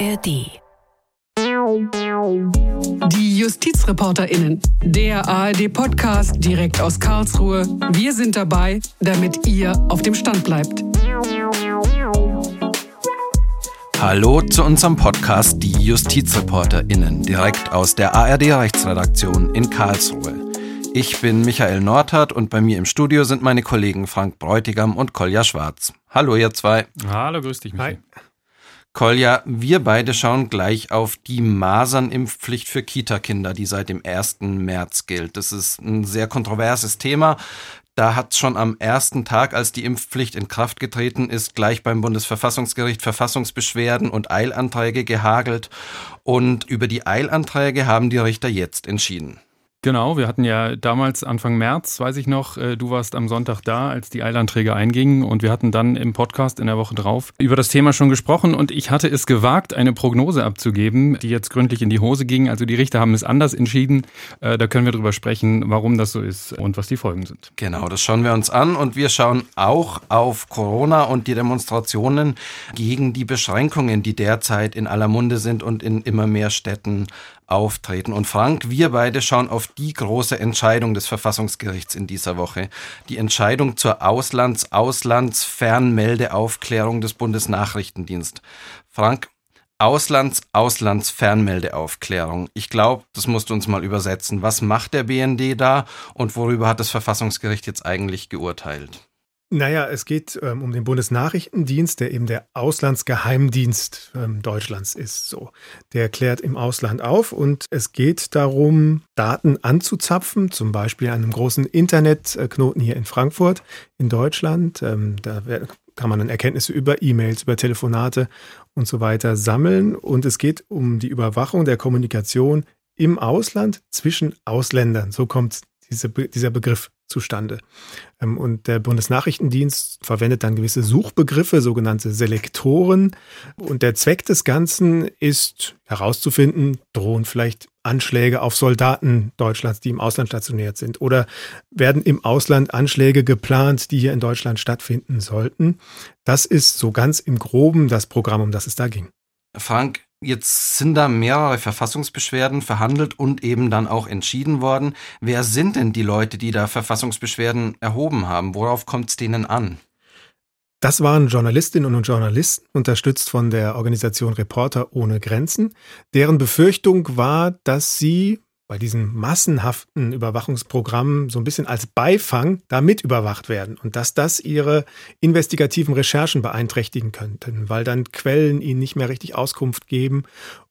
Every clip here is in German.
ARD. Die JustizreporterInnen, der ARD-Podcast direkt aus Karlsruhe. Wir sind dabei, damit ihr auf dem Stand bleibt. Hallo zu unserem Podcast Die JustizreporterInnen, direkt aus der ARD-Rechtsredaktion in Karlsruhe. Ich bin Michael Nordhardt und bei mir im Studio sind meine Kollegen Frank Bräutigam und Kolja Schwarz. Hallo, ihr zwei. Hallo, grüß dich, Michael. Hi. Kolja, wir beide schauen gleich auf die Masernimpfpflicht für Kita-Kinder, die seit dem 1. März gilt. Das ist ein sehr kontroverses Thema. Da hat schon am ersten Tag, als die Impfpflicht in Kraft getreten ist, gleich beim Bundesverfassungsgericht Verfassungsbeschwerden und Eilanträge gehagelt. Und über die Eilanträge haben die Richter jetzt entschieden. Genau, wir hatten ja damals Anfang März, weiß ich noch, äh, du warst am Sonntag da, als die Eilanträge eingingen und wir hatten dann im Podcast in der Woche drauf über das Thema schon gesprochen und ich hatte es gewagt, eine Prognose abzugeben, die jetzt gründlich in die Hose ging. Also die Richter haben es anders entschieden. Äh, da können wir drüber sprechen, warum das so ist und was die Folgen sind. Genau, das schauen wir uns an und wir schauen auch auf Corona und die Demonstrationen gegen die Beschränkungen, die derzeit in aller Munde sind und in immer mehr Städten auftreten. Und Frank, wir beide schauen auf die große Entscheidung des Verfassungsgerichts in dieser Woche. Die Entscheidung zur Auslands-Auslands-Fernmeldeaufklärung des Bundesnachrichtendienst. Frank, Auslands-Auslands-Fernmeldeaufklärung. Ich glaube, das musst du uns mal übersetzen. Was macht der BND da und worüber hat das Verfassungsgericht jetzt eigentlich geurteilt? Naja, es geht ähm, um den Bundesnachrichtendienst, der eben der Auslandsgeheimdienst ähm, Deutschlands ist. So, der klärt im Ausland auf und es geht darum, Daten anzuzapfen, zum Beispiel an einem großen Internetknoten hier in Frankfurt in Deutschland. Ähm, da kann man dann Erkenntnisse über E-Mails, über Telefonate und so weiter sammeln. Und es geht um die Überwachung der Kommunikation im Ausland zwischen Ausländern. So kommt diese, dieser Begriff zustande. Ähm, und der Bundesnachrichtendienst verwendet dann gewisse Suchbegriffe, sogenannte Selektoren. Und der Zweck des Ganzen ist herauszufinden, drohen vielleicht Anschläge auf Soldaten Deutschlands, die im Ausland stationiert sind? Oder werden im Ausland Anschläge geplant, die hier in Deutschland stattfinden sollten? Das ist so ganz im groben das Programm, um das es da ging. Frank, Jetzt sind da mehrere Verfassungsbeschwerden verhandelt und eben dann auch entschieden worden. Wer sind denn die Leute, die da Verfassungsbeschwerden erhoben haben? Worauf kommt es denen an? Das waren Journalistinnen und Journalisten, unterstützt von der Organisation Reporter ohne Grenzen. Deren Befürchtung war, dass sie bei diesen massenhaften Überwachungsprogrammen so ein bisschen als Beifang da mit überwacht werden und dass das ihre investigativen Recherchen beeinträchtigen könnten, weil dann Quellen ihnen nicht mehr richtig Auskunft geben.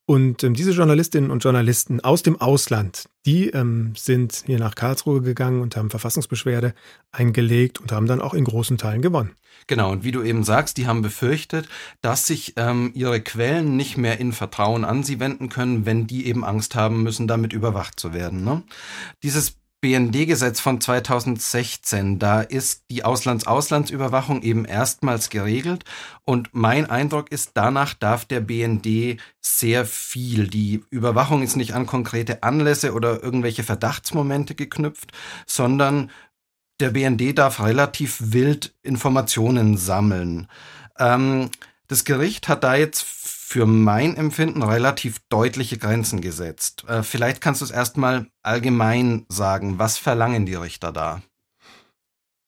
Und ähm, diese Journalistinnen und Journalisten aus dem Ausland, die ähm, sind hier nach Karlsruhe gegangen und haben Verfassungsbeschwerde eingelegt und haben dann auch in großen Teilen gewonnen. Genau, und wie du eben sagst, die haben befürchtet, dass sich ähm, ihre Quellen nicht mehr in Vertrauen an sie wenden können, wenn die eben Angst haben müssen, damit überwacht zu werden. Ne? Dieses BND-Gesetz von 2016, da ist die Auslands-Auslandsüberwachung eben erstmals geregelt. Und mein Eindruck ist, danach darf der BND sehr viel. Die Überwachung ist nicht an konkrete Anlässe oder irgendwelche Verdachtsmomente geknüpft, sondern der BND darf relativ wild Informationen sammeln. Ähm, das Gericht hat da jetzt für mein Empfinden relativ deutliche Grenzen gesetzt. Äh, vielleicht kannst du es erstmal allgemein sagen. Was verlangen die Richter da?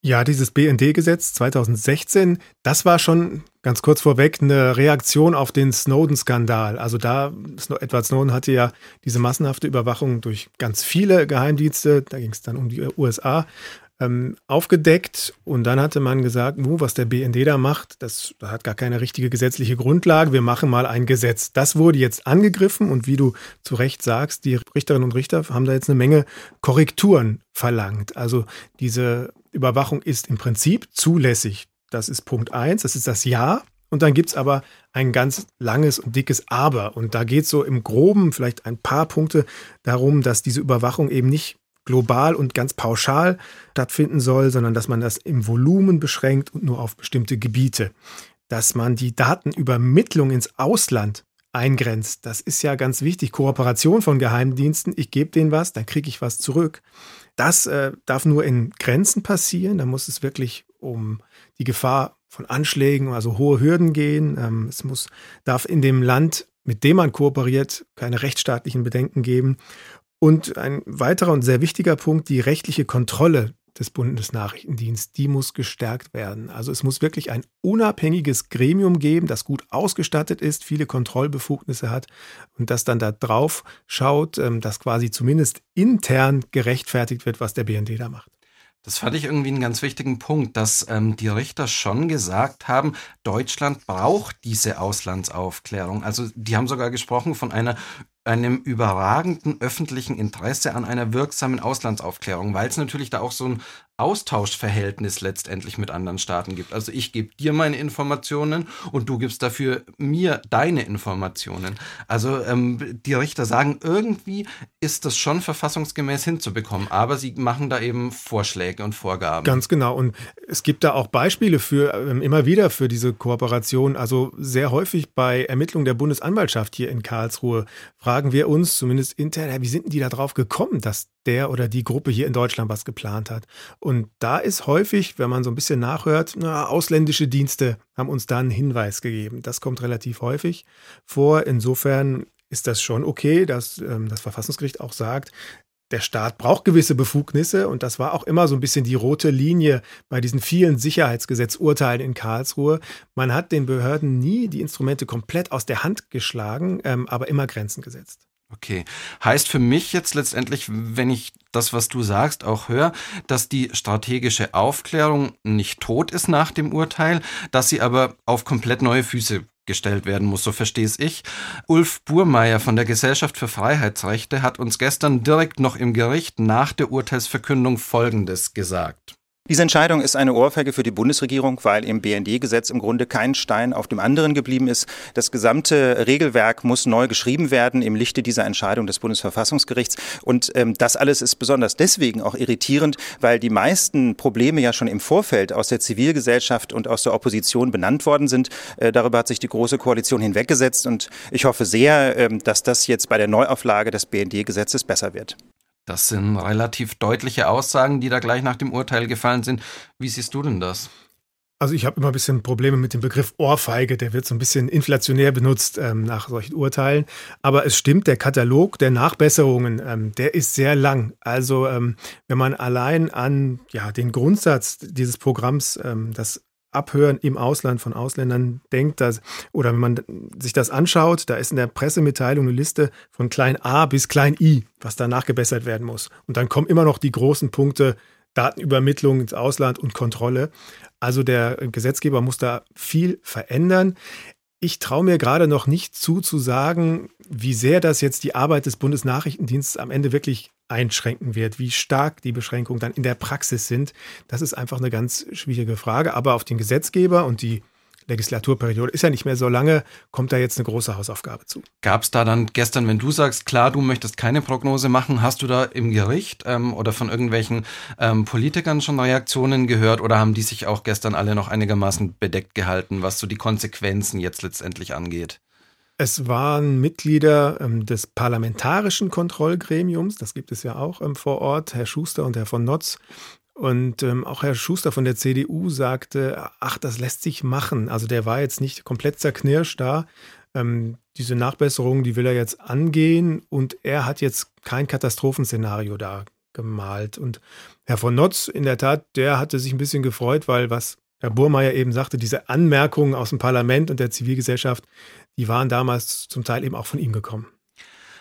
Ja, dieses BND-Gesetz 2016, das war schon ganz kurz vorweg eine Reaktion auf den Snowden-Skandal. Also da, Edward Snowden hatte ja diese massenhafte Überwachung durch ganz viele Geheimdienste, da ging es dann um die USA, ähm, aufgedeckt und dann hatte man gesagt, uh, was der BND da macht, das, das hat gar keine richtige gesetzliche Grundlage, wir machen mal ein Gesetz. Das wurde jetzt angegriffen und wie du zu Recht sagst, die Richterinnen und Richter haben da jetzt eine Menge Korrekturen verlangt. Also diese Überwachung ist im Prinzip zulässig. Das ist Punkt eins, das ist das Ja. Und dann gibt es aber ein ganz langes und dickes Aber. Und da geht es so im Groben vielleicht ein paar Punkte darum, dass diese Überwachung eben nicht global und ganz pauschal stattfinden soll, sondern dass man das im Volumen beschränkt und nur auf bestimmte Gebiete. Dass man die Datenübermittlung ins Ausland eingrenzt, das ist ja ganz wichtig. Kooperation von Geheimdiensten, ich gebe denen was, dann kriege ich was zurück. Das äh, darf nur in Grenzen passieren, da muss es wirklich um die Gefahr von Anschlägen, also hohe Hürden gehen. Ähm, es muss, darf in dem Land mit dem man kooperiert, keine rechtsstaatlichen Bedenken geben. Und ein weiterer und sehr wichtiger Punkt, die rechtliche Kontrolle des Bundesnachrichtendienstes, die muss gestärkt werden. Also es muss wirklich ein unabhängiges Gremium geben, das gut ausgestattet ist, viele Kontrollbefugnisse hat und das dann da drauf schaut, ähm, dass quasi zumindest intern gerechtfertigt wird, was der BND da macht. Das fand ich irgendwie einen ganz wichtigen Punkt, dass ähm, die Richter schon gesagt haben, Deutschland braucht diese Auslandsaufklärung. Also die haben sogar gesprochen von einer einem überragenden öffentlichen Interesse an einer wirksamen Auslandsaufklärung, weil es natürlich da auch so ein Austauschverhältnis letztendlich mit anderen Staaten gibt. Also ich gebe dir meine Informationen und du gibst dafür mir deine Informationen. Also ähm, die Richter sagen, irgendwie ist das schon verfassungsgemäß hinzubekommen, aber sie machen da eben Vorschläge und Vorgaben. Ganz genau. Und es gibt da auch Beispiele für ähm, immer wieder für diese Kooperation. Also sehr häufig bei Ermittlungen der Bundesanwaltschaft hier in Karlsruhe fragen wir uns zumindest intern, wie sind die da drauf gekommen, dass der oder die Gruppe hier in Deutschland was geplant hat. Und da ist häufig, wenn man so ein bisschen nachhört, na, ausländische Dienste haben uns da einen Hinweis gegeben. Das kommt relativ häufig vor. Insofern ist das schon okay, dass ähm, das Verfassungsgericht auch sagt, der Staat braucht gewisse Befugnisse und das war auch immer so ein bisschen die rote Linie bei diesen vielen Sicherheitsgesetzurteilen in Karlsruhe. Man hat den Behörden nie die Instrumente komplett aus der Hand geschlagen, ähm, aber immer Grenzen gesetzt. Okay. Heißt für mich jetzt letztendlich, wenn ich das, was du sagst, auch höre, dass die strategische Aufklärung nicht tot ist nach dem Urteil, dass sie aber auf komplett neue Füße gestellt werden muss, so verstehe es ich. Ulf Burmeier von der Gesellschaft für Freiheitsrechte hat uns gestern direkt noch im Gericht nach der Urteilsverkündung Folgendes gesagt. Diese Entscheidung ist eine Ohrfeige für die Bundesregierung, weil im BND-Gesetz im Grunde kein Stein auf dem anderen geblieben ist. Das gesamte Regelwerk muss neu geschrieben werden im Lichte dieser Entscheidung des Bundesverfassungsgerichts. Und ähm, das alles ist besonders deswegen auch irritierend, weil die meisten Probleme ja schon im Vorfeld aus der Zivilgesellschaft und aus der Opposition benannt worden sind. Äh, darüber hat sich die Große Koalition hinweggesetzt und ich hoffe sehr, äh, dass das jetzt bei der Neuauflage des BND-Gesetzes besser wird. Das sind relativ deutliche Aussagen, die da gleich nach dem Urteil gefallen sind. Wie siehst du denn das? Also ich habe immer ein bisschen Probleme mit dem Begriff Ohrfeige, der wird so ein bisschen inflationär benutzt ähm, nach solchen Urteilen. Aber es stimmt, der Katalog der Nachbesserungen, ähm, der ist sehr lang. Also ähm, wenn man allein an ja, den Grundsatz dieses Programms, ähm, das Abhören im Ausland von Ausländern denkt, dass, oder wenn man sich das anschaut, da ist in der Pressemitteilung eine Liste von klein a bis klein i, was da nachgebessert werden muss. Und dann kommen immer noch die großen Punkte Datenübermittlung ins Ausland und Kontrolle. Also der Gesetzgeber muss da viel verändern. Ich traue mir gerade noch nicht zu, zu sagen, wie sehr das jetzt die Arbeit des Bundesnachrichtendienstes am Ende wirklich einschränken wird, wie stark die Beschränkungen dann in der Praxis sind. Das ist einfach eine ganz schwierige Frage. Aber auf den Gesetzgeber und die Legislaturperiode ist ja nicht mehr so lange, kommt da jetzt eine große Hausaufgabe zu. Gab es da dann gestern, wenn du sagst, klar, du möchtest keine Prognose machen, hast du da im Gericht ähm, oder von irgendwelchen ähm, Politikern schon Reaktionen gehört oder haben die sich auch gestern alle noch einigermaßen bedeckt gehalten, was so die Konsequenzen jetzt letztendlich angeht? Es waren Mitglieder ähm, des parlamentarischen Kontrollgremiums, das gibt es ja auch ähm, vor Ort, Herr Schuster und Herr von Notz. Und ähm, auch Herr Schuster von der CDU sagte, ach, das lässt sich machen. Also der war jetzt nicht komplett zerknirscht da. Ähm, diese Nachbesserung, die will er jetzt angehen und er hat jetzt kein Katastrophenszenario da gemalt. Und Herr von Notz, in der Tat, der hatte sich ein bisschen gefreut, weil was Herr Burmeier eben sagte, diese Anmerkungen aus dem Parlament und der Zivilgesellschaft, die waren damals zum Teil eben auch von ihm gekommen.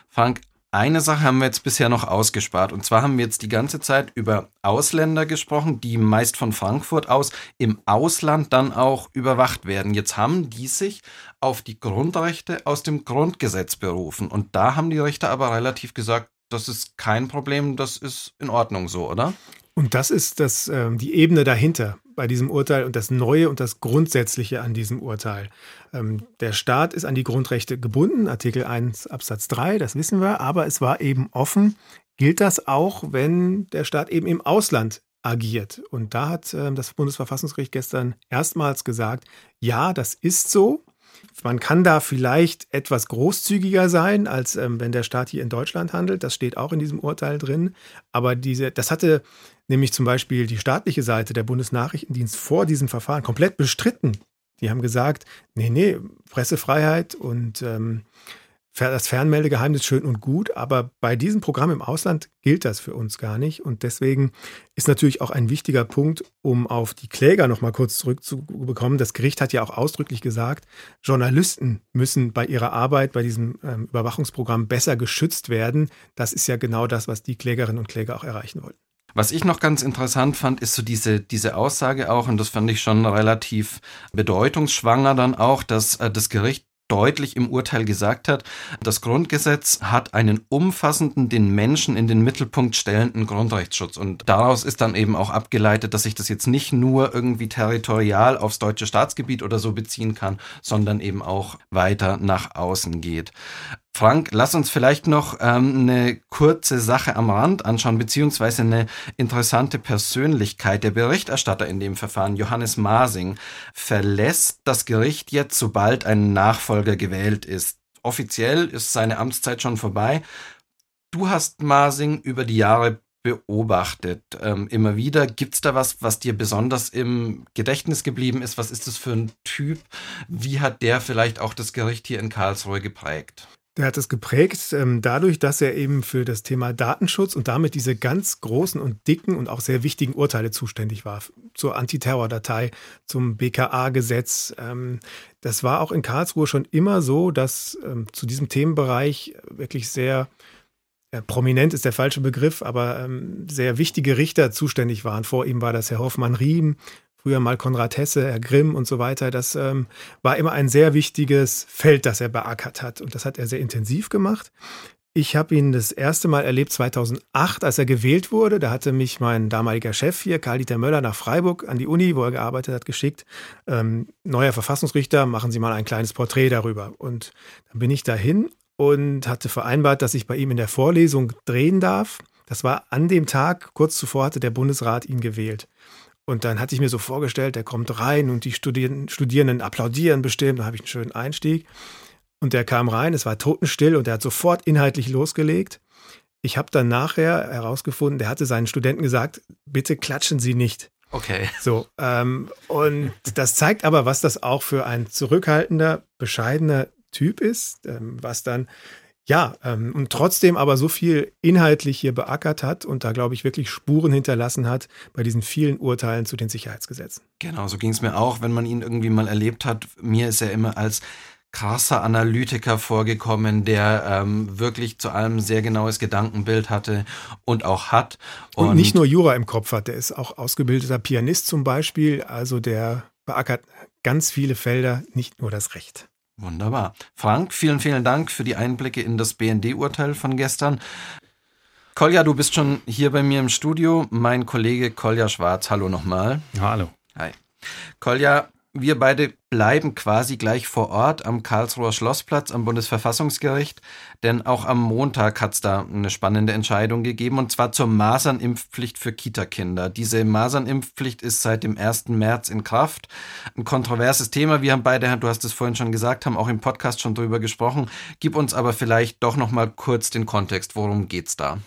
Frank, eine Sache haben wir jetzt bisher noch ausgespart. Und zwar haben wir jetzt die ganze Zeit über Ausländer gesprochen, die meist von Frankfurt aus im Ausland dann auch überwacht werden. Jetzt haben die sich auf die Grundrechte aus dem Grundgesetz berufen. Und da haben die Richter aber relativ gesagt, das ist kein Problem, das ist in Ordnung so, oder? Und das ist das, äh, die Ebene dahinter bei diesem Urteil und das Neue und das Grundsätzliche an diesem Urteil. Ähm, der Staat ist an die Grundrechte gebunden, Artikel 1 Absatz 3, das wissen wir, aber es war eben offen. Gilt das auch, wenn der Staat eben im Ausland agiert? Und da hat äh, das Bundesverfassungsgericht gestern erstmals gesagt, ja, das ist so. Man kann da vielleicht etwas großzügiger sein, als ähm, wenn der Staat hier in Deutschland handelt. Das steht auch in diesem Urteil drin. Aber diese, das hatte nämlich zum Beispiel die staatliche Seite der Bundesnachrichtendienst vor diesem Verfahren komplett bestritten. Die haben gesagt, nee, nee, Pressefreiheit und ähm, das Fernmeldegeheimnis schön und gut, aber bei diesem Programm im Ausland gilt das für uns gar nicht. Und deswegen ist natürlich auch ein wichtiger Punkt, um auf die Kläger nochmal kurz zurückzubekommen. Das Gericht hat ja auch ausdrücklich gesagt, Journalisten müssen bei ihrer Arbeit bei diesem ähm, Überwachungsprogramm besser geschützt werden. Das ist ja genau das, was die Klägerinnen und Kläger auch erreichen wollten. Was ich noch ganz interessant fand, ist so diese, diese Aussage auch, und das fand ich schon relativ bedeutungsschwanger dann auch, dass äh, das Gericht deutlich im Urteil gesagt hat, das Grundgesetz hat einen umfassenden, den Menschen in den Mittelpunkt stellenden Grundrechtsschutz. Und daraus ist dann eben auch abgeleitet, dass sich das jetzt nicht nur irgendwie territorial aufs deutsche Staatsgebiet oder so beziehen kann, sondern eben auch weiter nach außen geht. Frank, lass uns vielleicht noch ähm, eine kurze Sache am Rand anschauen, beziehungsweise eine interessante Persönlichkeit. Der Berichterstatter in dem Verfahren, Johannes Masing, verlässt das Gericht jetzt, sobald ein Nachfolger gewählt ist. Offiziell ist seine Amtszeit schon vorbei. Du hast Masing über die Jahre beobachtet, ähm, immer wieder. Gibt es da was, was dir besonders im Gedächtnis geblieben ist? Was ist das für ein Typ? Wie hat der vielleicht auch das Gericht hier in Karlsruhe geprägt? Der hat es geprägt, ähm, dadurch, dass er eben für das Thema Datenschutz und damit diese ganz großen und dicken und auch sehr wichtigen Urteile zuständig war. Zur Antiterrordatei, zum BKA-Gesetz. Ähm, das war auch in Karlsruhe schon immer so, dass ähm, zu diesem Themenbereich wirklich sehr prominent ist der falsche Begriff, aber sehr wichtige Richter zuständig waren. Vor ihm war das Herr Hoffmann-Riem, früher mal Konrad Hesse, Herr Grimm und so weiter. Das ähm, war immer ein sehr wichtiges Feld, das er beackert hat. Und das hat er sehr intensiv gemacht. Ich habe ihn das erste Mal erlebt 2008, als er gewählt wurde. Da hatte mich mein damaliger Chef hier, Karl-Dieter Möller, nach Freiburg an die Uni, wo er gearbeitet hat, geschickt. Ähm, neuer Verfassungsrichter, machen Sie mal ein kleines Porträt darüber. Und dann bin ich dahin und hatte vereinbart, dass ich bei ihm in der Vorlesung drehen darf. Das war an dem Tag, kurz zuvor hatte der Bundesrat ihn gewählt. Und dann hatte ich mir so vorgestellt, der kommt rein und die Studierenden applaudieren bestimmt, dann habe ich einen schönen Einstieg. Und der kam rein, es war totenstill und er hat sofort inhaltlich losgelegt. Ich habe dann nachher herausgefunden, der hatte seinen Studenten gesagt, bitte klatschen Sie nicht. Okay. So, ähm, und das zeigt aber, was das auch für ein zurückhaltender, bescheidener Typ ist, ähm, was dann ja, ähm, und trotzdem aber so viel inhaltlich hier beackert hat und da, glaube ich, wirklich Spuren hinterlassen hat bei diesen vielen Urteilen zu den Sicherheitsgesetzen. Genau, so ging es mir auch, wenn man ihn irgendwie mal erlebt hat. Mir ist er immer als krasser Analytiker vorgekommen, der ähm, wirklich zu allem sehr genaues Gedankenbild hatte und auch hat. Und, und nicht nur Jura im Kopf hat, der ist auch ausgebildeter Pianist zum Beispiel, also der beackert ganz viele Felder, nicht nur das Recht. Wunderbar. Frank, vielen, vielen Dank für die Einblicke in das BND-Urteil von gestern. Kolja, du bist schon hier bei mir im Studio. Mein Kollege Kolja Schwarz, hallo nochmal. Hallo. Hi. Kolja, wir beide bleiben quasi gleich vor Ort am Karlsruher Schlossplatz am Bundesverfassungsgericht, denn auch am Montag hat es da eine spannende Entscheidung gegeben und zwar zur Masernimpfpflicht für Kita-Kinder. Diese Masernimpfpflicht ist seit dem 1. März in Kraft. Ein kontroverses Thema. Wir haben beide, du hast es vorhin schon gesagt, haben auch im Podcast schon drüber gesprochen. Gib uns aber vielleicht doch noch mal kurz den Kontext. Worum geht's da?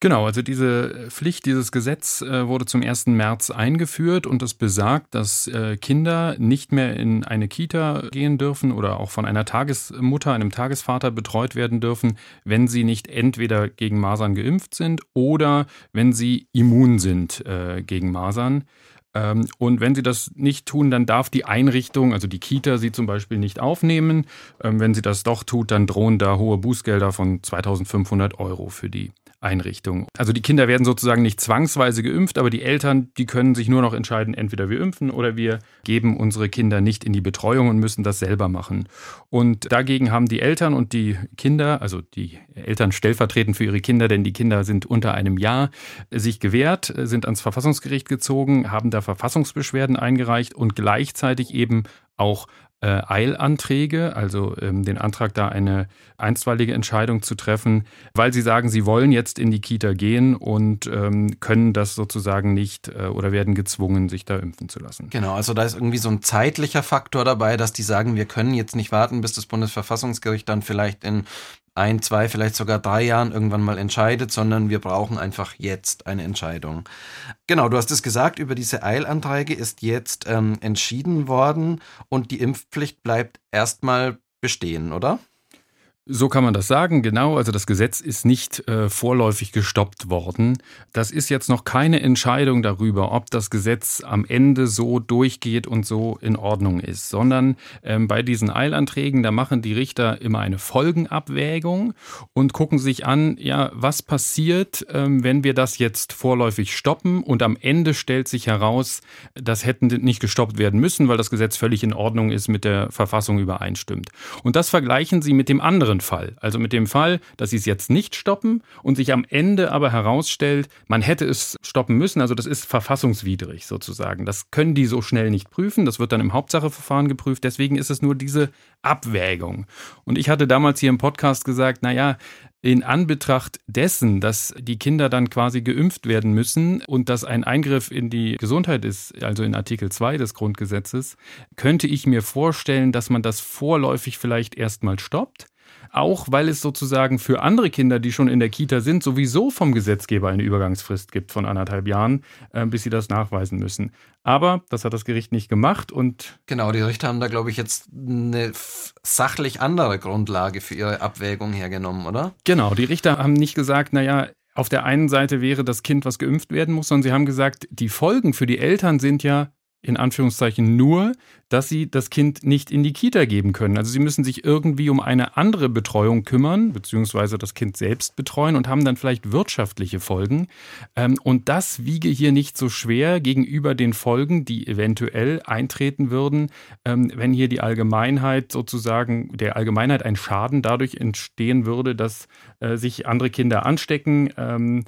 Genau, also diese Pflicht, dieses Gesetz äh, wurde zum 1. März eingeführt und es besagt, dass äh, Kinder nicht mehr in eine Kita gehen dürfen oder auch von einer Tagesmutter, einem Tagesvater betreut werden dürfen, wenn sie nicht entweder gegen Masern geimpft sind oder wenn sie immun sind äh, gegen Masern. Ähm, und wenn sie das nicht tun, dann darf die Einrichtung, also die Kita, sie zum Beispiel nicht aufnehmen. Ähm, wenn sie das doch tut, dann drohen da hohe Bußgelder von 2500 Euro für die Einrichtung. Also die Kinder werden sozusagen nicht zwangsweise geimpft, aber die Eltern, die können sich nur noch entscheiden, entweder wir impfen oder wir geben unsere Kinder nicht in die Betreuung und müssen das selber machen. Und dagegen haben die Eltern und die Kinder, also die Eltern stellvertretend für ihre Kinder, denn die Kinder sind unter einem Jahr, sich gewehrt, sind ans Verfassungsgericht gezogen, haben da Verfassungsbeschwerden eingereicht und gleichzeitig eben auch äh, Eilanträge, also ähm, den Antrag, da eine einstweilige Entscheidung zu treffen, weil sie sagen, sie wollen jetzt in die Kita gehen und ähm, können das sozusagen nicht äh, oder werden gezwungen, sich da impfen zu lassen. Genau, also da ist irgendwie so ein zeitlicher Faktor dabei, dass die sagen, wir können jetzt nicht warten, bis das Bundesverfassungsgericht dann vielleicht in ein, zwei, vielleicht sogar drei Jahren irgendwann mal entscheidet, sondern wir brauchen einfach jetzt eine Entscheidung. Genau, du hast es gesagt, über diese Eilanträge ist jetzt ähm, entschieden worden und die Impfpflicht bleibt erstmal bestehen, oder? So kann man das sagen, genau. Also das Gesetz ist nicht äh, vorläufig gestoppt worden. Das ist jetzt noch keine Entscheidung darüber, ob das Gesetz am Ende so durchgeht und so in Ordnung ist, sondern ähm, bei diesen Eilanträgen, da machen die Richter immer eine Folgenabwägung und gucken sich an, ja, was passiert, ähm, wenn wir das jetzt vorläufig stoppen und am Ende stellt sich heraus, das hätten nicht gestoppt werden müssen, weil das Gesetz völlig in Ordnung ist, mit der Verfassung übereinstimmt. Und das vergleichen sie mit dem anderen anderen Fall. Also mit dem Fall, dass sie es jetzt nicht stoppen und sich am Ende aber herausstellt, man hätte es stoppen müssen. Also das ist verfassungswidrig sozusagen. Das können die so schnell nicht prüfen. Das wird dann im Hauptsacheverfahren geprüft. Deswegen ist es nur diese Abwägung. Und ich hatte damals hier im Podcast gesagt, naja, in Anbetracht dessen, dass die Kinder dann quasi geimpft werden müssen und das ein Eingriff in die Gesundheit ist, also in Artikel 2 des Grundgesetzes, könnte ich mir vorstellen, dass man das vorläufig vielleicht erstmal stoppt auch weil es sozusagen für andere Kinder, die schon in der Kita sind, sowieso vom Gesetzgeber eine Übergangsfrist gibt von anderthalb Jahren, äh, bis sie das nachweisen müssen. Aber das hat das Gericht nicht gemacht und. Genau, die Richter haben da, glaube ich, jetzt eine sachlich andere Grundlage für ihre Abwägung hergenommen, oder? Genau, die Richter haben nicht gesagt, naja, auf der einen Seite wäre das Kind, was geimpft werden muss, sondern sie haben gesagt, die Folgen für die Eltern sind ja in Anführungszeichen nur, dass sie das Kind nicht in die Kita geben können. Also sie müssen sich irgendwie um eine andere Betreuung kümmern, beziehungsweise das Kind selbst betreuen und haben dann vielleicht wirtschaftliche Folgen. Ähm, und das wiege hier nicht so schwer gegenüber den Folgen, die eventuell eintreten würden, ähm, wenn hier die Allgemeinheit sozusagen, der Allgemeinheit ein Schaden dadurch entstehen würde, dass äh, sich andere Kinder anstecken ähm,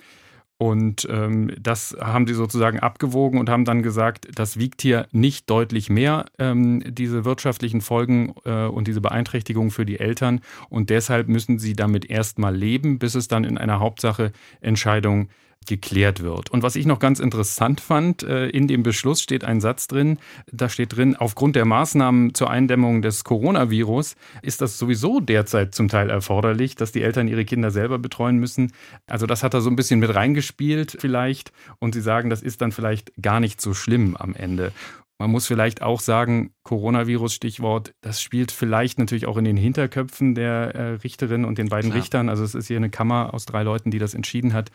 und ähm, das haben sie sozusagen abgewogen und haben dann gesagt, das wiegt hier nicht deutlich mehr, ähm, diese wirtschaftlichen Folgen äh, und diese Beeinträchtigung für die Eltern. Und deshalb müssen sie damit erstmal leben, bis es dann in einer Hauptsache Entscheidung geklärt wird. Und was ich noch ganz interessant fand, äh, in dem Beschluss steht ein Satz drin, da steht drin, aufgrund der Maßnahmen zur Eindämmung des Coronavirus ist das sowieso derzeit zum Teil erforderlich, dass die Eltern ihre Kinder selber betreuen müssen. Also das hat er so ein bisschen mit reingespielt vielleicht und sie sagen, das ist dann vielleicht gar nicht so schlimm am Ende. Man muss vielleicht auch sagen, Coronavirus-Stichwort, das spielt vielleicht natürlich auch in den Hinterköpfen der äh, Richterin und den beiden Klar. Richtern, also es ist hier eine Kammer aus drei Leuten, die das entschieden hat,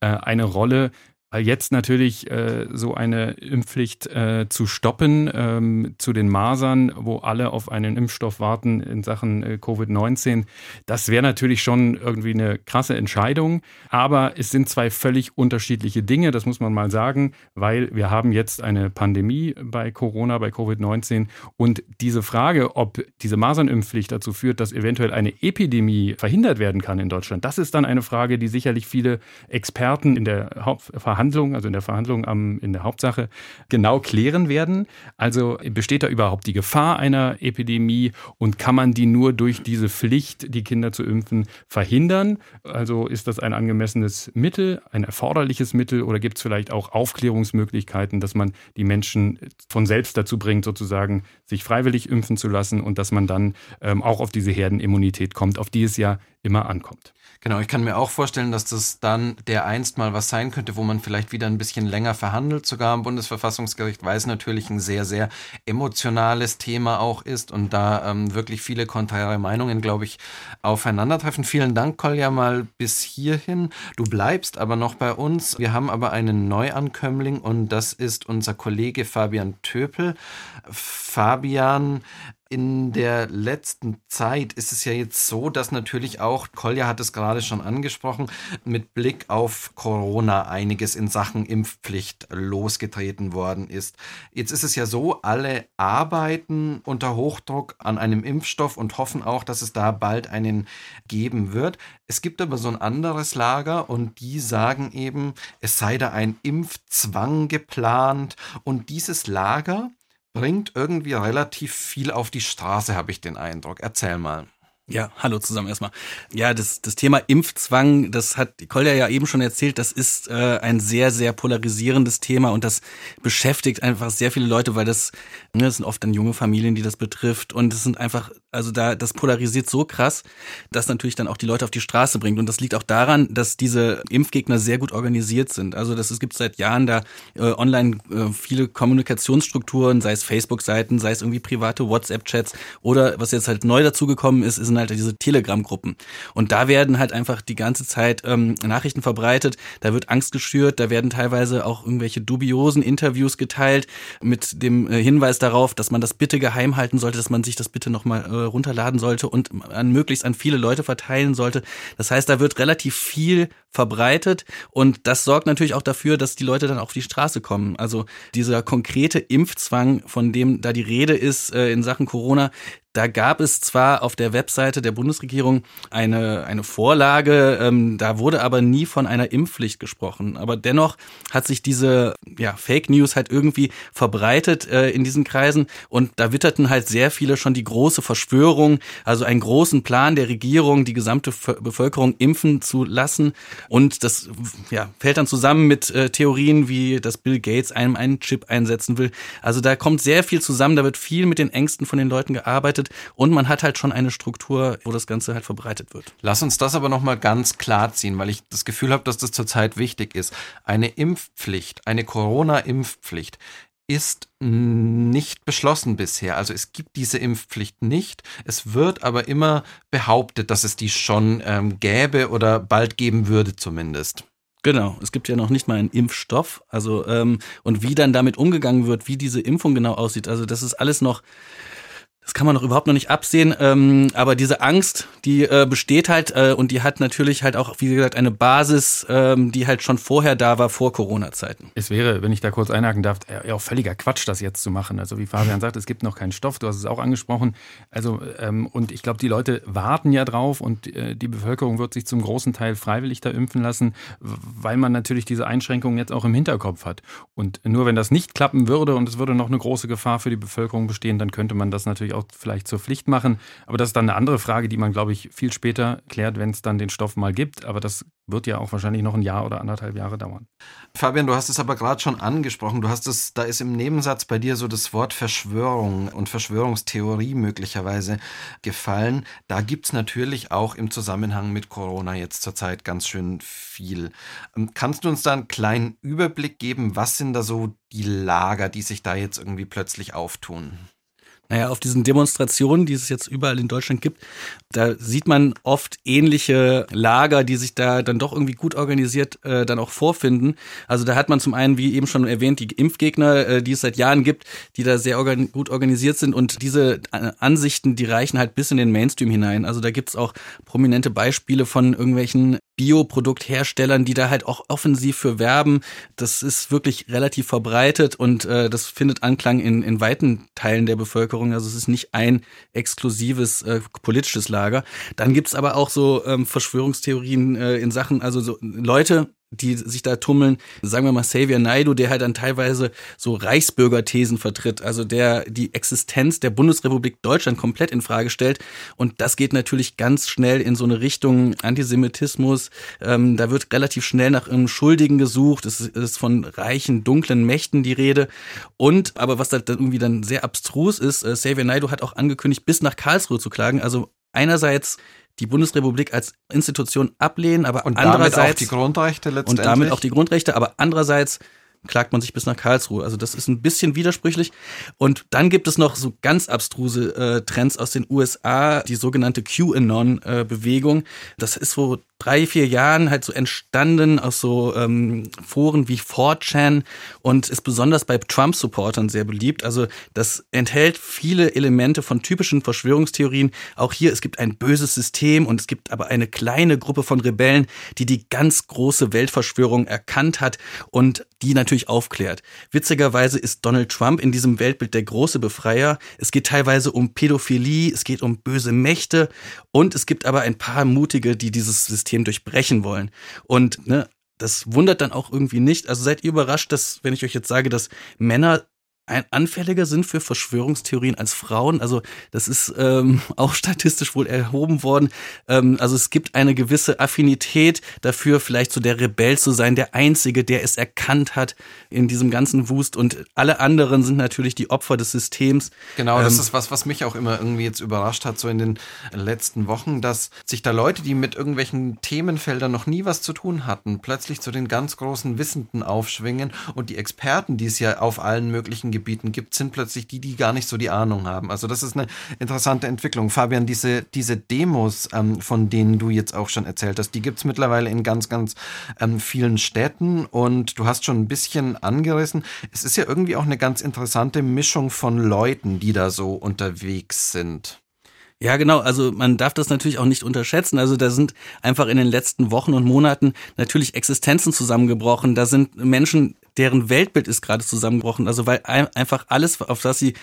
äh, eine Rolle, jetzt natürlich äh, so eine Impfpflicht äh, zu stoppen ähm, zu den Masern, wo alle auf einen Impfstoff warten in Sachen äh, Covid-19, das wäre natürlich schon irgendwie eine krasse Entscheidung. Aber es sind zwei völlig unterschiedliche Dinge, das muss man mal sagen, weil wir haben jetzt eine Pandemie bei Corona, bei Covid-19 und diese Frage, ob diese Masernimpfpflicht dazu führt, dass eventuell eine Epidemie verhindert werden kann in Deutschland, das ist dann eine Frage, die sicherlich viele Experten in der Hauptverhandlung Verhandlung, also in der Verhandlung am, in der Hauptsache, genau klären werden. Also besteht da überhaupt die Gefahr einer Epidemie und kann man die nur durch diese Pflicht, die Kinder zu impfen, verhindern? Also ist das ein angemessenes Mittel, ein erforderliches Mittel oder gibt es vielleicht auch Aufklärungsmöglichkeiten, dass man die Menschen von selbst dazu bringt, sozusagen sich freiwillig impfen zu lassen und dass man dann ähm, auch auf diese Herdenimmunität kommt, auf die es ja immer ankommt. Genau, ich kann mir auch vorstellen, dass das dann der einst mal was sein könnte, wo man vielleicht wieder ein bisschen länger verhandelt, sogar am Bundesverfassungsgericht, weil es natürlich ein sehr, sehr emotionales Thema auch ist und da ähm, wirklich viele konträre Meinungen, glaube ich, aufeinandertreffen. Vielen Dank, Kolja, mal bis hierhin. Du bleibst aber noch bei uns. Wir haben aber einen Neuankömmling und das ist unser Kollege Fabian Töpel. Fabian, in der letzten Zeit ist es ja jetzt so, dass natürlich auch, Kolja hat es gerade schon angesprochen, mit Blick auf Corona einiges in Sachen Impfpflicht losgetreten worden ist. Jetzt ist es ja so, alle arbeiten unter Hochdruck an einem Impfstoff und hoffen auch, dass es da bald einen geben wird. Es gibt aber so ein anderes Lager und die sagen eben, es sei da ein Impfzwang geplant und dieses Lager bringt irgendwie relativ viel auf die Straße, habe ich den Eindruck. Erzähl mal. Ja, hallo zusammen erstmal. Ja, das, das Thema Impfzwang, das hat Kolja ja eben schon erzählt, das ist äh, ein sehr, sehr polarisierendes Thema und das beschäftigt einfach sehr viele Leute, weil das, ne, das sind oft dann junge Familien, die das betrifft und es sind einfach, also da, das polarisiert so krass, dass natürlich dann auch die Leute auf die Straße bringt und das liegt auch daran, dass diese Impfgegner sehr gut organisiert sind. Also das, es gibt seit Jahren da äh, online äh, viele Kommunikationsstrukturen, sei es Facebook-Seiten, sei es irgendwie private WhatsApp-Chats oder was jetzt halt neu dazugekommen ist, ist halt diese Telegram-Gruppen. Und da werden halt einfach die ganze Zeit ähm, Nachrichten verbreitet, da wird Angst geschürt, da werden teilweise auch irgendwelche dubiosen Interviews geteilt mit dem äh, Hinweis darauf, dass man das bitte geheim halten sollte, dass man sich das bitte nochmal äh, runterladen sollte und an möglichst an viele Leute verteilen sollte. Das heißt, da wird relativ viel verbreitet und das sorgt natürlich auch dafür, dass die Leute dann auf die Straße kommen. Also dieser konkrete Impfzwang, von dem da die Rede ist äh, in Sachen Corona, da gab es zwar auf der Webseite der Bundesregierung eine, eine Vorlage, ähm, da wurde aber nie von einer Impfpflicht gesprochen. Aber dennoch hat sich diese ja, Fake News halt irgendwie verbreitet äh, in diesen Kreisen und da witterten halt sehr viele schon die große Verschwörung, also einen großen Plan der Regierung, die gesamte Bevölkerung impfen zu lassen. Und das ja, fällt dann zusammen mit äh, Theorien wie, dass Bill Gates einem einen Chip einsetzen will. Also da kommt sehr viel zusammen, da wird viel mit den Ängsten von den Leuten gearbeitet verbreitet und man hat halt schon eine Struktur, wo das Ganze halt verbreitet wird. Lass uns das aber nochmal ganz klar ziehen, weil ich das Gefühl habe, dass das zurzeit wichtig ist. Eine Impfpflicht, eine Corona-Impfpflicht ist nicht beschlossen bisher. Also es gibt diese Impfpflicht nicht. Es wird aber immer behauptet, dass es die schon ähm, gäbe oder bald geben würde zumindest. Genau, es gibt ja noch nicht mal einen Impfstoff. Also ähm, und wie dann damit umgegangen wird, wie diese Impfung genau aussieht. Also das ist alles noch das kann man noch überhaupt noch nicht absehen, ähm, aber diese Angst, die äh, besteht halt äh, und die hat natürlich halt auch, wie gesagt, eine Basis, ähm, die halt schon vorher da war, vor Corona-Zeiten. Es wäre, wenn ich da kurz einhaken darf, ja auch völliger Quatsch, das jetzt zu machen. Also wie Fabian sagt, es gibt noch keinen Stoff, du hast es auch angesprochen. Also ähm, und ich glaube, die Leute warten ja drauf und äh, die Bevölkerung wird sich zum großen Teil freiwillig da impfen lassen, weil man natürlich diese Einschränkungen jetzt auch im Hinterkopf hat. Und nur wenn das nicht klappen würde und es würde noch eine große Gefahr für die Bevölkerung bestehen, dann könnte man das natürlich auch vielleicht zur Pflicht machen. Aber das ist dann eine andere Frage, die man, glaube ich, viel später klärt, wenn es dann den Stoff mal gibt. Aber das wird ja auch wahrscheinlich noch ein Jahr oder anderthalb Jahre dauern. Fabian, du hast es aber gerade schon angesprochen. Du hast es, da ist im Nebensatz bei dir so das Wort Verschwörung und Verschwörungstheorie möglicherweise gefallen. Da gibt es natürlich auch im Zusammenhang mit Corona jetzt zurzeit ganz schön viel. Ähm, kannst du uns da einen kleinen Überblick geben? Was sind da so die Lager, die sich da jetzt irgendwie plötzlich auftun? Naja, auf diesen Demonstrationen, die es jetzt überall in Deutschland gibt, da sieht man oft ähnliche Lager, die sich da dann doch irgendwie gut organisiert äh, dann auch vorfinden. Also da hat man zum einen, wie eben schon erwähnt, die Impfgegner, äh, die es seit Jahren gibt, die da sehr organ gut organisiert sind und diese äh, Ansichten, die reichen halt bis in den Mainstream hinein. Also da gibt's auch prominente Beispiele von irgendwelchen Bioproduktherstellern, die da halt auch offensiv für werben. Das ist wirklich relativ verbreitet und äh, das findet Anklang in, in weiten Teilen der Bevölkerung. Also es ist nicht ein exklusives äh, politisches Lager. Dann gibt's aber auch so ähm, Verschwörungstheorien äh, in Sachen, also so Leute, die sich da tummeln, sagen wir mal Xavier Naidu, der halt dann teilweise so Reichsbürgerthesen vertritt, also der die Existenz der Bundesrepublik Deutschland komplett in Frage stellt. Und das geht natürlich ganz schnell in so eine Richtung Antisemitismus. Ähm, da wird relativ schnell nach einem Schuldigen gesucht. Es ist von reichen, dunklen Mächten die Rede. Und, aber was halt dann irgendwie dann sehr abstrus ist, äh, Xavier Naidu hat auch angekündigt, bis nach Karlsruhe zu klagen. Also einerseits die Bundesrepublik als Institution ablehnen, aber und andererseits damit auch die Grundrechte letztendlich und damit auch die Grundrechte, aber andererseits klagt man sich bis nach Karlsruhe. Also das ist ein bisschen widersprüchlich. Und dann gibt es noch so ganz abstruse äh, Trends aus den USA, die sogenannte QAnon-Bewegung. Äh, das ist so drei, vier Jahren halt so entstanden aus so ähm, Foren wie 4chan und ist besonders bei Trump-Supportern sehr beliebt. Also das enthält viele Elemente von typischen Verschwörungstheorien. Auch hier, es gibt ein böses System und es gibt aber eine kleine Gruppe von Rebellen, die die ganz große Weltverschwörung erkannt hat und die natürlich aufklärt. Witzigerweise ist Donald Trump in diesem Weltbild der große Befreier. Es geht teilweise um Pädophilie, es geht um böse Mächte und es gibt aber ein paar Mutige, die dieses System durchbrechen wollen. Und ne, das wundert dann auch irgendwie nicht. Also seid ihr überrascht, dass, wenn ich euch jetzt sage, dass Männer anfälliger sind für Verschwörungstheorien als Frauen. Also das ist ähm, auch statistisch wohl erhoben worden. Ähm, also es gibt eine gewisse Affinität dafür, vielleicht so der Rebell zu sein, der Einzige, der es erkannt hat in diesem ganzen Wust. Und alle anderen sind natürlich die Opfer des Systems. Genau, das ähm, ist was, was mich auch immer irgendwie jetzt überrascht hat, so in den letzten Wochen, dass sich da Leute, die mit irgendwelchen Themenfeldern noch nie was zu tun hatten, plötzlich zu den ganz großen Wissenden aufschwingen und die Experten, die es ja auf allen möglichen Gebieten gibt, sind plötzlich die, die gar nicht so die Ahnung haben. Also das ist eine interessante Entwicklung. Fabian, diese, diese Demos, ähm, von denen du jetzt auch schon erzählt hast, die gibt es mittlerweile in ganz, ganz ähm, vielen Städten und du hast schon ein bisschen angerissen. Es ist ja irgendwie auch eine ganz interessante Mischung von Leuten, die da so unterwegs sind. Ja, genau. Also man darf das natürlich auch nicht unterschätzen. Also da sind einfach in den letzten Wochen und Monaten natürlich Existenzen zusammengebrochen. Da sind Menschen, deren Weltbild ist gerade zusammengebrochen. Also weil einfach alles, auf das sie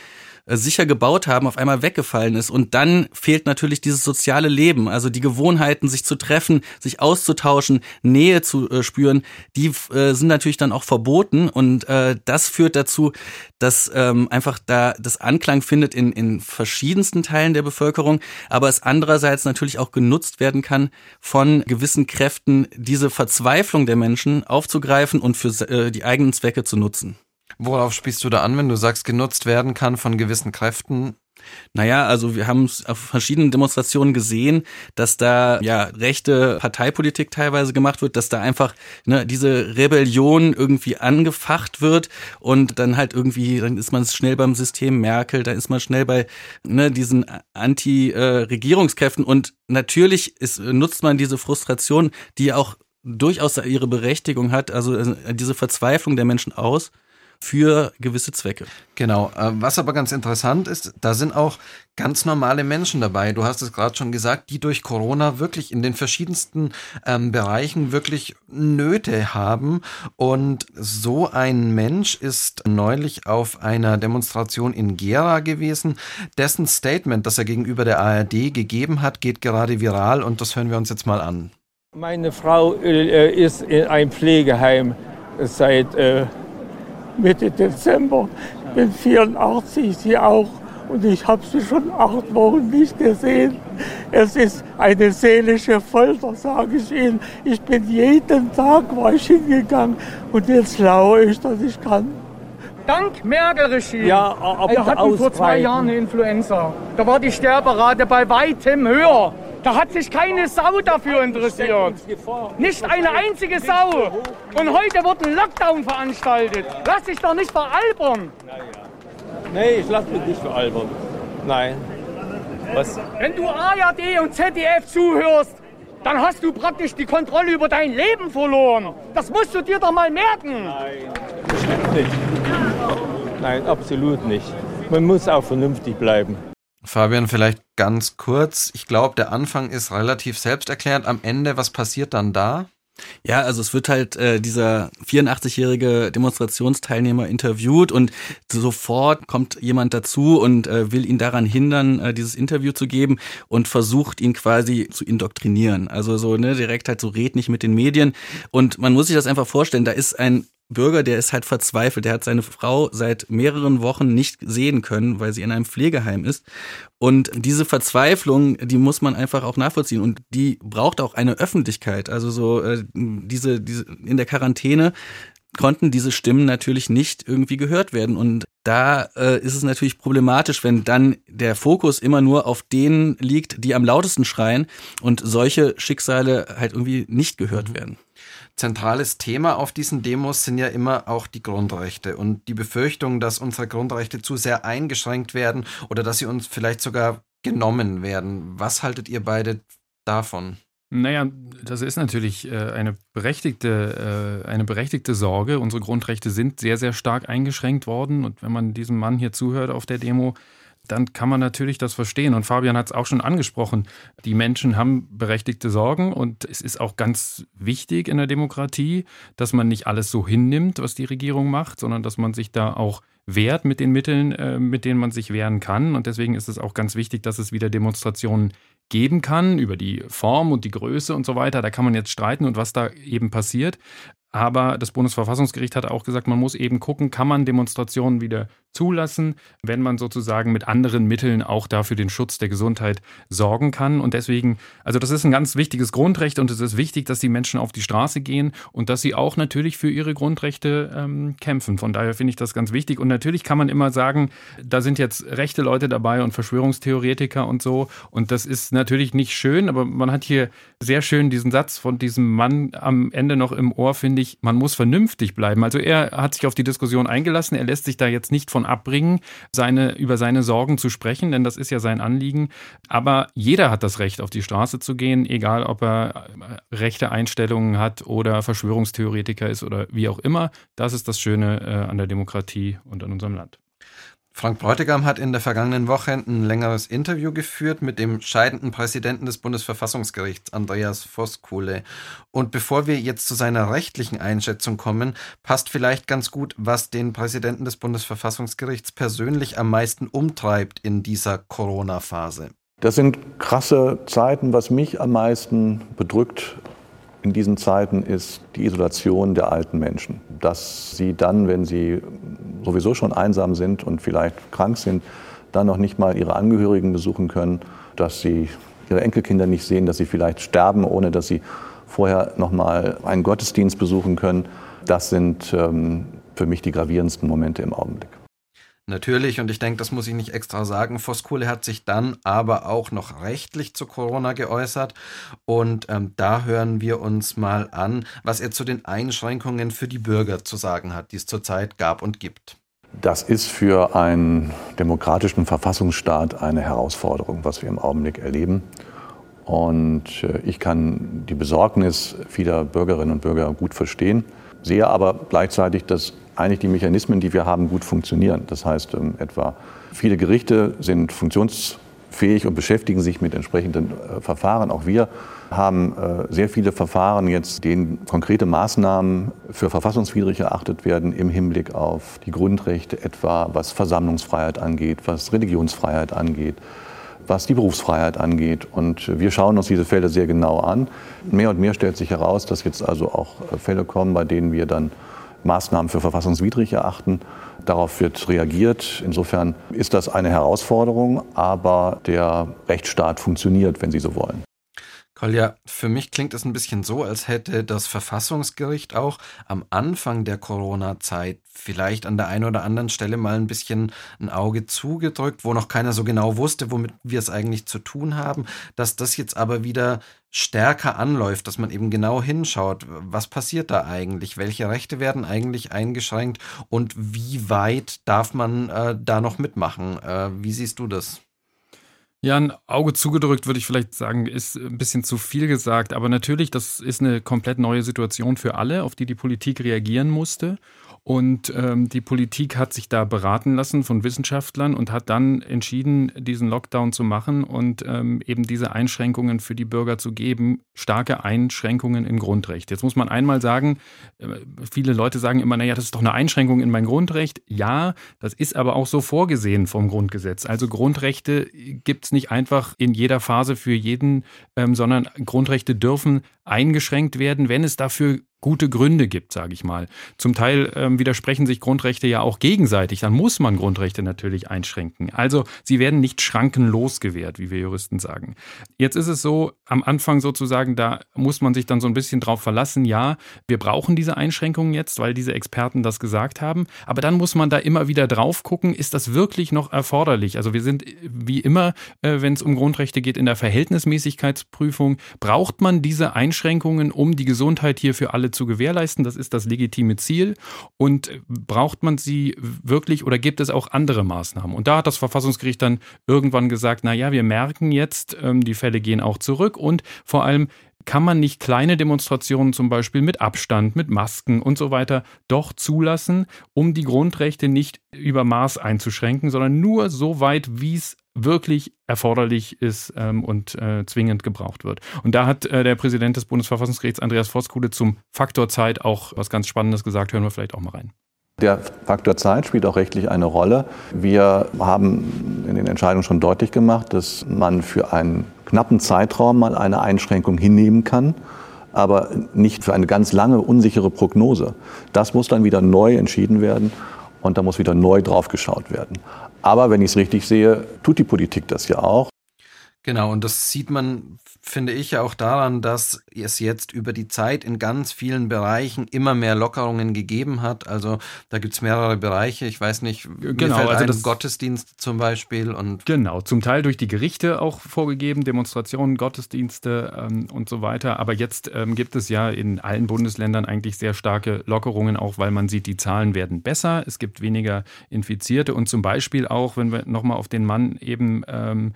sicher gebaut haben, auf einmal weggefallen ist. Und dann fehlt natürlich dieses soziale Leben, also die Gewohnheiten, sich zu treffen, sich auszutauschen, Nähe zu äh, spüren, die äh, sind natürlich dann auch verboten. Und äh, das führt dazu, dass ähm, einfach da das Anklang findet in, in verschiedensten Teilen der Bevölkerung, aber es andererseits natürlich auch genutzt werden kann von gewissen Kräften, diese Verzweiflung der Menschen aufzugreifen und für äh, die eigenen Zwecke zu nutzen. Worauf spielst du da an, wenn du sagst, genutzt werden kann von gewissen Kräften? Naja, also wir haben es auf verschiedenen Demonstrationen gesehen, dass da ja rechte Parteipolitik teilweise gemacht wird, dass da einfach ne, diese Rebellion irgendwie angefacht wird und dann halt irgendwie, dann ist man schnell beim System Merkel, da ist man schnell bei ne, diesen Anti-Regierungskräften und natürlich ist, nutzt man diese Frustration, die auch durchaus ihre Berechtigung hat, also äh, diese Verzweiflung der Menschen aus für gewisse Zwecke. Genau. Äh, was aber ganz interessant ist, da sind auch ganz normale Menschen dabei. Du hast es gerade schon gesagt, die durch Corona wirklich in den verschiedensten ähm, Bereichen wirklich Nöte haben. Und so ein Mensch ist neulich auf einer Demonstration in Gera gewesen. Dessen Statement, das er gegenüber der ARD gegeben hat, geht gerade viral und das hören wir uns jetzt mal an. Meine Frau äh, ist in einem Pflegeheim seit äh, Mitte Dezember. Bin 84, sie auch. Und ich habe sie schon acht Wochen nicht gesehen. Es ist eine seelische Folter, sage ich Ihnen. Ich bin jeden Tag war ich hingegangen und jetzt laue ich, dass ich kann. Dank Merkel-Regime. Ja, aber Wir hatten vor zwei Jahren eine Influenza. Da war die Sterberate bei weitem höher. Da hat sich keine Sau dafür interessiert. Nicht eine einzige Sau. Und heute wird ein Lockdown veranstaltet. Lass dich doch nicht veralbern. Nee, ich lass mich nicht veralbern. Nein. Was? Wenn du ARD und ZDF zuhörst, dann hast du praktisch die Kontrolle über dein Leben verloren. Das musst du dir doch mal merken. Nein, bestimmt nicht. Nein, absolut nicht. Man muss auch vernünftig bleiben. Fabian, vielleicht ganz kurz. Ich glaube, der Anfang ist relativ selbsterklärend. Am Ende, was passiert dann da? Ja, also es wird halt äh, dieser 84-jährige Demonstrationsteilnehmer interviewt und sofort kommt jemand dazu und äh, will ihn daran hindern, äh, dieses Interview zu geben und versucht ihn quasi zu indoktrinieren. Also so ne, direkt halt so red nicht mit den Medien und man muss sich das einfach vorstellen, da ist ein Bürger, der ist halt verzweifelt. Der hat seine Frau seit mehreren Wochen nicht sehen können, weil sie in einem Pflegeheim ist. Und diese Verzweiflung, die muss man einfach auch nachvollziehen und die braucht auch eine Öffentlichkeit. Also so äh, diese, diese in der Quarantäne konnten diese Stimmen natürlich nicht irgendwie gehört werden. Und da äh, ist es natürlich problematisch, wenn dann der Fokus immer nur auf denen liegt, die am lautesten schreien und solche Schicksale halt irgendwie nicht gehört mhm. werden zentrales Thema auf diesen Demos sind ja immer auch die Grundrechte und die Befürchtung, dass unsere Grundrechte zu sehr eingeschränkt werden oder dass sie uns vielleicht sogar genommen werden. Was haltet ihr beide davon? Naja, das ist natürlich äh, eine berechtigte, äh, eine berechtigte Sorge. Unsere Grundrechte sind sehr, sehr stark eingeschränkt worden. Und wenn man diesem Mann hier zuhört auf der Demo, dann kann man natürlich das verstehen. Und Fabian hat es auch schon angesprochen. Die Menschen haben berechtigte Sorgen und es ist auch ganz wichtig in der Demokratie, dass man nicht alles so hinnimmt, was die Regierung macht, sondern dass man sich da auch wehrt mit den Mitteln, äh, mit denen man sich wehren kann. Und deswegen ist es auch ganz wichtig, dass es wieder Demonstrationen geben kann über die Form und die Größe und so weiter. Da kann man jetzt streiten und was da eben passiert. Aber das Bundesverfassungsgericht hat auch gesagt, man muss eben gucken, kann man Demonstrationen wieder zulassen, wenn man sozusagen mit anderen Mitteln auch dafür den Schutz der Gesundheit sorgen kann. Und deswegen, also das ist ein ganz wichtiges Grundrecht und es ist wichtig, dass die Menschen auf die Straße gehen und dass sie auch natürlich für ihre Grundrechte ähm, kämpfen. Von daher finde ich das ganz wichtig. Und natürlich kann man immer sagen, da sind jetzt rechte Leute dabei und Verschwörungstheoretiker und so. Und das ist natürlich nicht schön, aber man hat hier sehr schön diesen Satz von diesem Mann am Ende noch im Ohr, finde ich, man muss vernünftig bleiben. Also er hat sich auf die Diskussion eingelassen, er lässt sich da jetzt nicht von abbringen, seine, über seine Sorgen zu sprechen, denn das ist ja sein Anliegen. Aber jeder hat das Recht, auf die Straße zu gehen, egal ob er äh, rechte Einstellungen hat oder Verschwörungstheoretiker ist oder wie auch immer. Das ist das Schöne äh, an der Demokratie und an unserem Land. Frank Bräutigam hat in der vergangenen Woche ein längeres Interview geführt mit dem scheidenden Präsidenten des Bundesverfassungsgerichts, Andreas Voskuhle. Und bevor wir jetzt zu seiner rechtlichen Einschätzung kommen, passt vielleicht ganz gut, was den Präsidenten des Bundesverfassungsgerichts persönlich am meisten umtreibt in dieser Corona-Phase. Das sind krasse Zeiten. Was mich am meisten bedrückt in diesen Zeiten ist die Isolation der alten Menschen. Dass sie dann, wenn sie sowieso schon einsam sind und vielleicht krank sind, dann noch nicht mal ihre Angehörigen besuchen können, dass sie ihre Enkelkinder nicht sehen, dass sie vielleicht sterben, ohne dass sie vorher noch mal einen Gottesdienst besuchen können. Das sind ähm, für mich die gravierendsten Momente im Augenblick. Natürlich, und ich denke, das muss ich nicht extra sagen, Voskuhle hat sich dann aber auch noch rechtlich zu Corona geäußert. Und ähm, da hören wir uns mal an, was er zu den Einschränkungen für die Bürger zu sagen hat, die es zurzeit gab und gibt. Das ist für einen demokratischen Verfassungsstaat eine Herausforderung, was wir im Augenblick erleben. Und äh, ich kann die Besorgnis vieler Bürgerinnen und Bürger gut verstehen, sehe aber gleichzeitig, dass eigentlich die Mechanismen, die wir haben, gut funktionieren. Das heißt ähm, etwa, viele Gerichte sind funktionsfähig und beschäftigen sich mit entsprechenden äh, Verfahren. Auch wir haben äh, sehr viele Verfahren jetzt, denen konkrete Maßnahmen für verfassungswidrig erachtet werden im Hinblick auf die Grundrechte, etwa was Versammlungsfreiheit angeht, was Religionsfreiheit angeht was die Berufsfreiheit angeht. Und wir schauen uns diese Fälle sehr genau an. Mehr und mehr stellt sich heraus, dass jetzt also auch äh, Fälle kommen, bei denen wir dann Maßnahmen für verfassungswidrig erachten. Darauf wird reagiert. Insofern ist das eine Herausforderung, aber der Rechtsstaat funktioniert, wenn Sie so wollen. Kolja, für mich klingt es ein bisschen so, als hätte das Verfassungsgericht auch am Anfang der Corona-Zeit vielleicht an der einen oder anderen Stelle mal ein bisschen ein Auge zugedrückt, wo noch keiner so genau wusste, womit wir es eigentlich zu tun haben, dass das jetzt aber wieder stärker anläuft, dass man eben genau hinschaut, was passiert da eigentlich, welche Rechte werden eigentlich eingeschränkt und wie weit darf man äh, da noch mitmachen? Äh, wie siehst du das? Ja, ein Auge zugedrückt würde ich vielleicht sagen, ist ein bisschen zu viel gesagt. Aber natürlich, das ist eine komplett neue Situation für alle, auf die die Politik reagieren musste. Und ähm, die Politik hat sich da beraten lassen von Wissenschaftlern und hat dann entschieden, diesen Lockdown zu machen und ähm, eben diese Einschränkungen für die Bürger zu geben, starke Einschränkungen im Grundrecht. Jetzt muss man einmal sagen, äh, viele Leute sagen immer, naja, das ist doch eine Einschränkung in mein Grundrecht. Ja, das ist aber auch so vorgesehen vom Grundgesetz. Also Grundrechte gibt's nicht einfach in jeder Phase für jeden, ähm, sondern Grundrechte dürfen eingeschränkt werden, wenn es dafür gute Gründe gibt, sage ich mal. Zum Teil ähm, widersprechen sich Grundrechte ja auch gegenseitig. Dann muss man Grundrechte natürlich einschränken. Also sie werden nicht schrankenlos gewährt, wie wir Juristen sagen. Jetzt ist es so, am Anfang sozusagen, da muss man sich dann so ein bisschen drauf verlassen, ja, wir brauchen diese Einschränkungen jetzt, weil diese Experten das gesagt haben. Aber dann muss man da immer wieder drauf gucken, ist das wirklich noch erforderlich? Also wir sind wie immer, äh, wenn es um Grundrechte geht, in der Verhältnismäßigkeitsprüfung. Braucht man diese Einschränkungen, um die Gesundheit hier für alle alle zu gewährleisten. Das ist das legitime Ziel. Und braucht man sie wirklich oder gibt es auch andere Maßnahmen? Und da hat das Verfassungsgericht dann irgendwann gesagt, na ja, wir merken jetzt, ähm, die Fälle gehen auch zurück und vor allem kann man nicht kleine Demonstrationen zum Beispiel mit Abstand, mit Masken und so weiter doch zulassen, um die Grundrechte nicht über Maß einzuschränken, sondern nur so weit, wie es wirklich erforderlich ist ähm, und äh, zwingend gebraucht wird. Und da hat äh, der Präsident des Bundesverfassungsgerichts Andreas Voskuhle zum Faktor Zeit auch was ganz Spannendes gesagt. Hören wir vielleicht auch mal rein. Der Faktor Zeit spielt auch rechtlich eine Rolle. Wir haben in den Entscheidungen schon deutlich gemacht, dass man für einen knappen Zeitraum mal eine Einschränkung hinnehmen kann, aber nicht für eine ganz lange unsichere Prognose. Das muss dann wieder neu entschieden werden. und da muss wieder neu drauf geschaut werden. Aber wenn ich es richtig sehe, tut die Politik das ja auch. Genau, und das sieht man, finde ich, ja auch daran, dass es jetzt über die Zeit in ganz vielen Bereichen immer mehr Lockerungen gegeben hat. Also da gibt es mehrere Bereiche. Ich weiß nicht, genau, also das Gottesdienst zum Beispiel und genau, zum Teil durch die Gerichte auch vorgegeben, Demonstrationen, Gottesdienste ähm, und so weiter. Aber jetzt ähm, gibt es ja in allen Bundesländern eigentlich sehr starke Lockerungen, auch weil man sieht, die Zahlen werden besser. Es gibt weniger Infizierte und zum Beispiel auch, wenn wir nochmal auf den Mann eben ähm,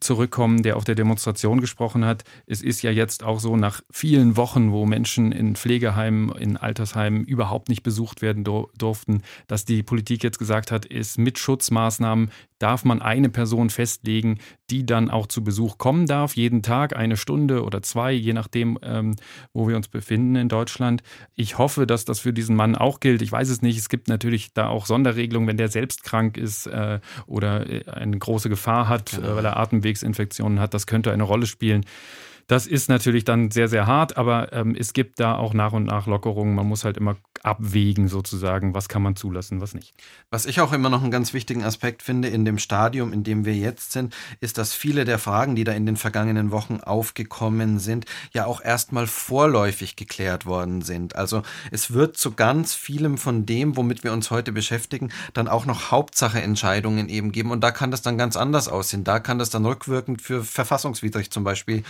zurückkommen, der auf der Demonstration gesprochen hat. Es ist ja jetzt auch so, nach vielen Wochen, wo Menschen in Pflegeheimen, in Altersheimen überhaupt nicht besucht werden durften, dass die Politik jetzt gesagt hat, ist mit Schutzmaßnahmen darf man eine Person festlegen, die dann auch zu Besuch kommen darf, jeden Tag eine Stunde oder zwei, je nachdem, ähm, wo wir uns befinden in Deutschland. Ich hoffe, dass das für diesen Mann auch gilt. Ich weiß es nicht. Es gibt natürlich da auch Sonderregelungen, wenn der selbst krank ist äh, oder äh, eine große Gefahr hat, äh, weil er Atemwegsinfektionen hat. Das könnte eine Rolle spielen. Das ist natürlich dann sehr, sehr hart, aber ähm, es gibt da auch nach und nach Lockerungen. Man muss halt immer abwägen sozusagen, was kann man zulassen, was nicht. Was ich auch immer noch einen ganz wichtigen Aspekt finde in dem Stadium, in dem wir jetzt sind, ist, dass viele der Fragen, die da in den vergangenen Wochen aufgekommen sind, ja auch erstmal vorläufig geklärt worden sind. Also es wird zu ganz vielem von dem, womit wir uns heute beschäftigen, dann auch noch Hauptsache-Entscheidungen eben geben. Und da kann das dann ganz anders aussehen. Da kann das dann rückwirkend für verfassungswidrig zum Beispiel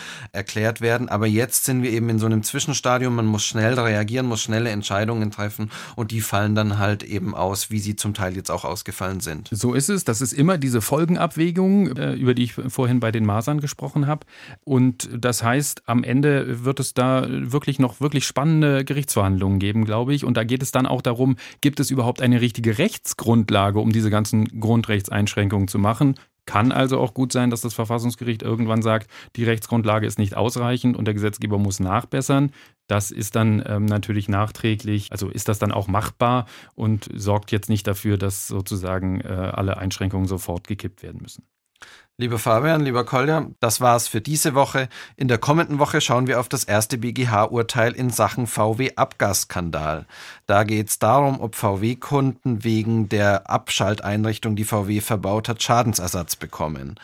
erklärt werden. Aber jetzt sind wir eben in so einem Zwischenstadium. Man muss schnell reagieren, muss schnelle Entscheidungen treffen und die fallen dann halt eben aus, wie sie zum Teil jetzt auch ausgefallen sind. So ist es. Das ist immer diese Folgenabwägung, äh, über die ich vorhin bei den Masern gesprochen habe. Und das heißt, am Ende wird es da wirklich noch wirklich spannende Gerichtsverhandlungen geben, glaube ich. Und da geht es dann auch darum, gibt es überhaupt eine richtige Rechtsgrundlage, um diese ganzen Grundrechtseinschränkungen zu machen? Kann also auch gut sein, dass das Verfassungsgericht irgendwann sagt, die Rechtsgrundlage ist nicht ausreichend und der Gesetzgeber muss nachbessern. Das ist dann ähm, natürlich nachträglich, also ist das dann auch machbar und sorgt jetzt nicht dafür, dass sozusagen äh, alle Einschränkungen sofort gekippt werden müssen. Lieber Fabian, lieber Kolja, das war's für diese Woche. In der kommenden Woche schauen wir auf das erste BGH-Urteil in Sachen VW-Abgasskandal. Da geht's darum, ob VW-Kunden wegen der Abschalteinrichtung, die VW verbaut hat, Schadensersatz bekommen.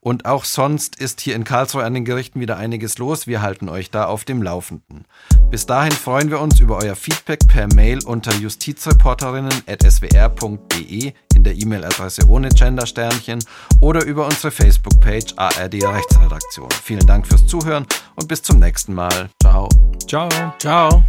Und auch sonst ist hier in Karlsruhe an den Gerichten wieder einiges los. Wir halten euch da auf dem Laufenden. Bis dahin freuen wir uns über euer Feedback per Mail unter justizreporterinnen.swr.de in der E-Mail-Adresse ohne Gender-Sternchen oder über unsere Facebook-Page ARD Rechtsredaktion. Vielen Dank fürs Zuhören und bis zum nächsten Mal. Ciao. Ciao. Ciao.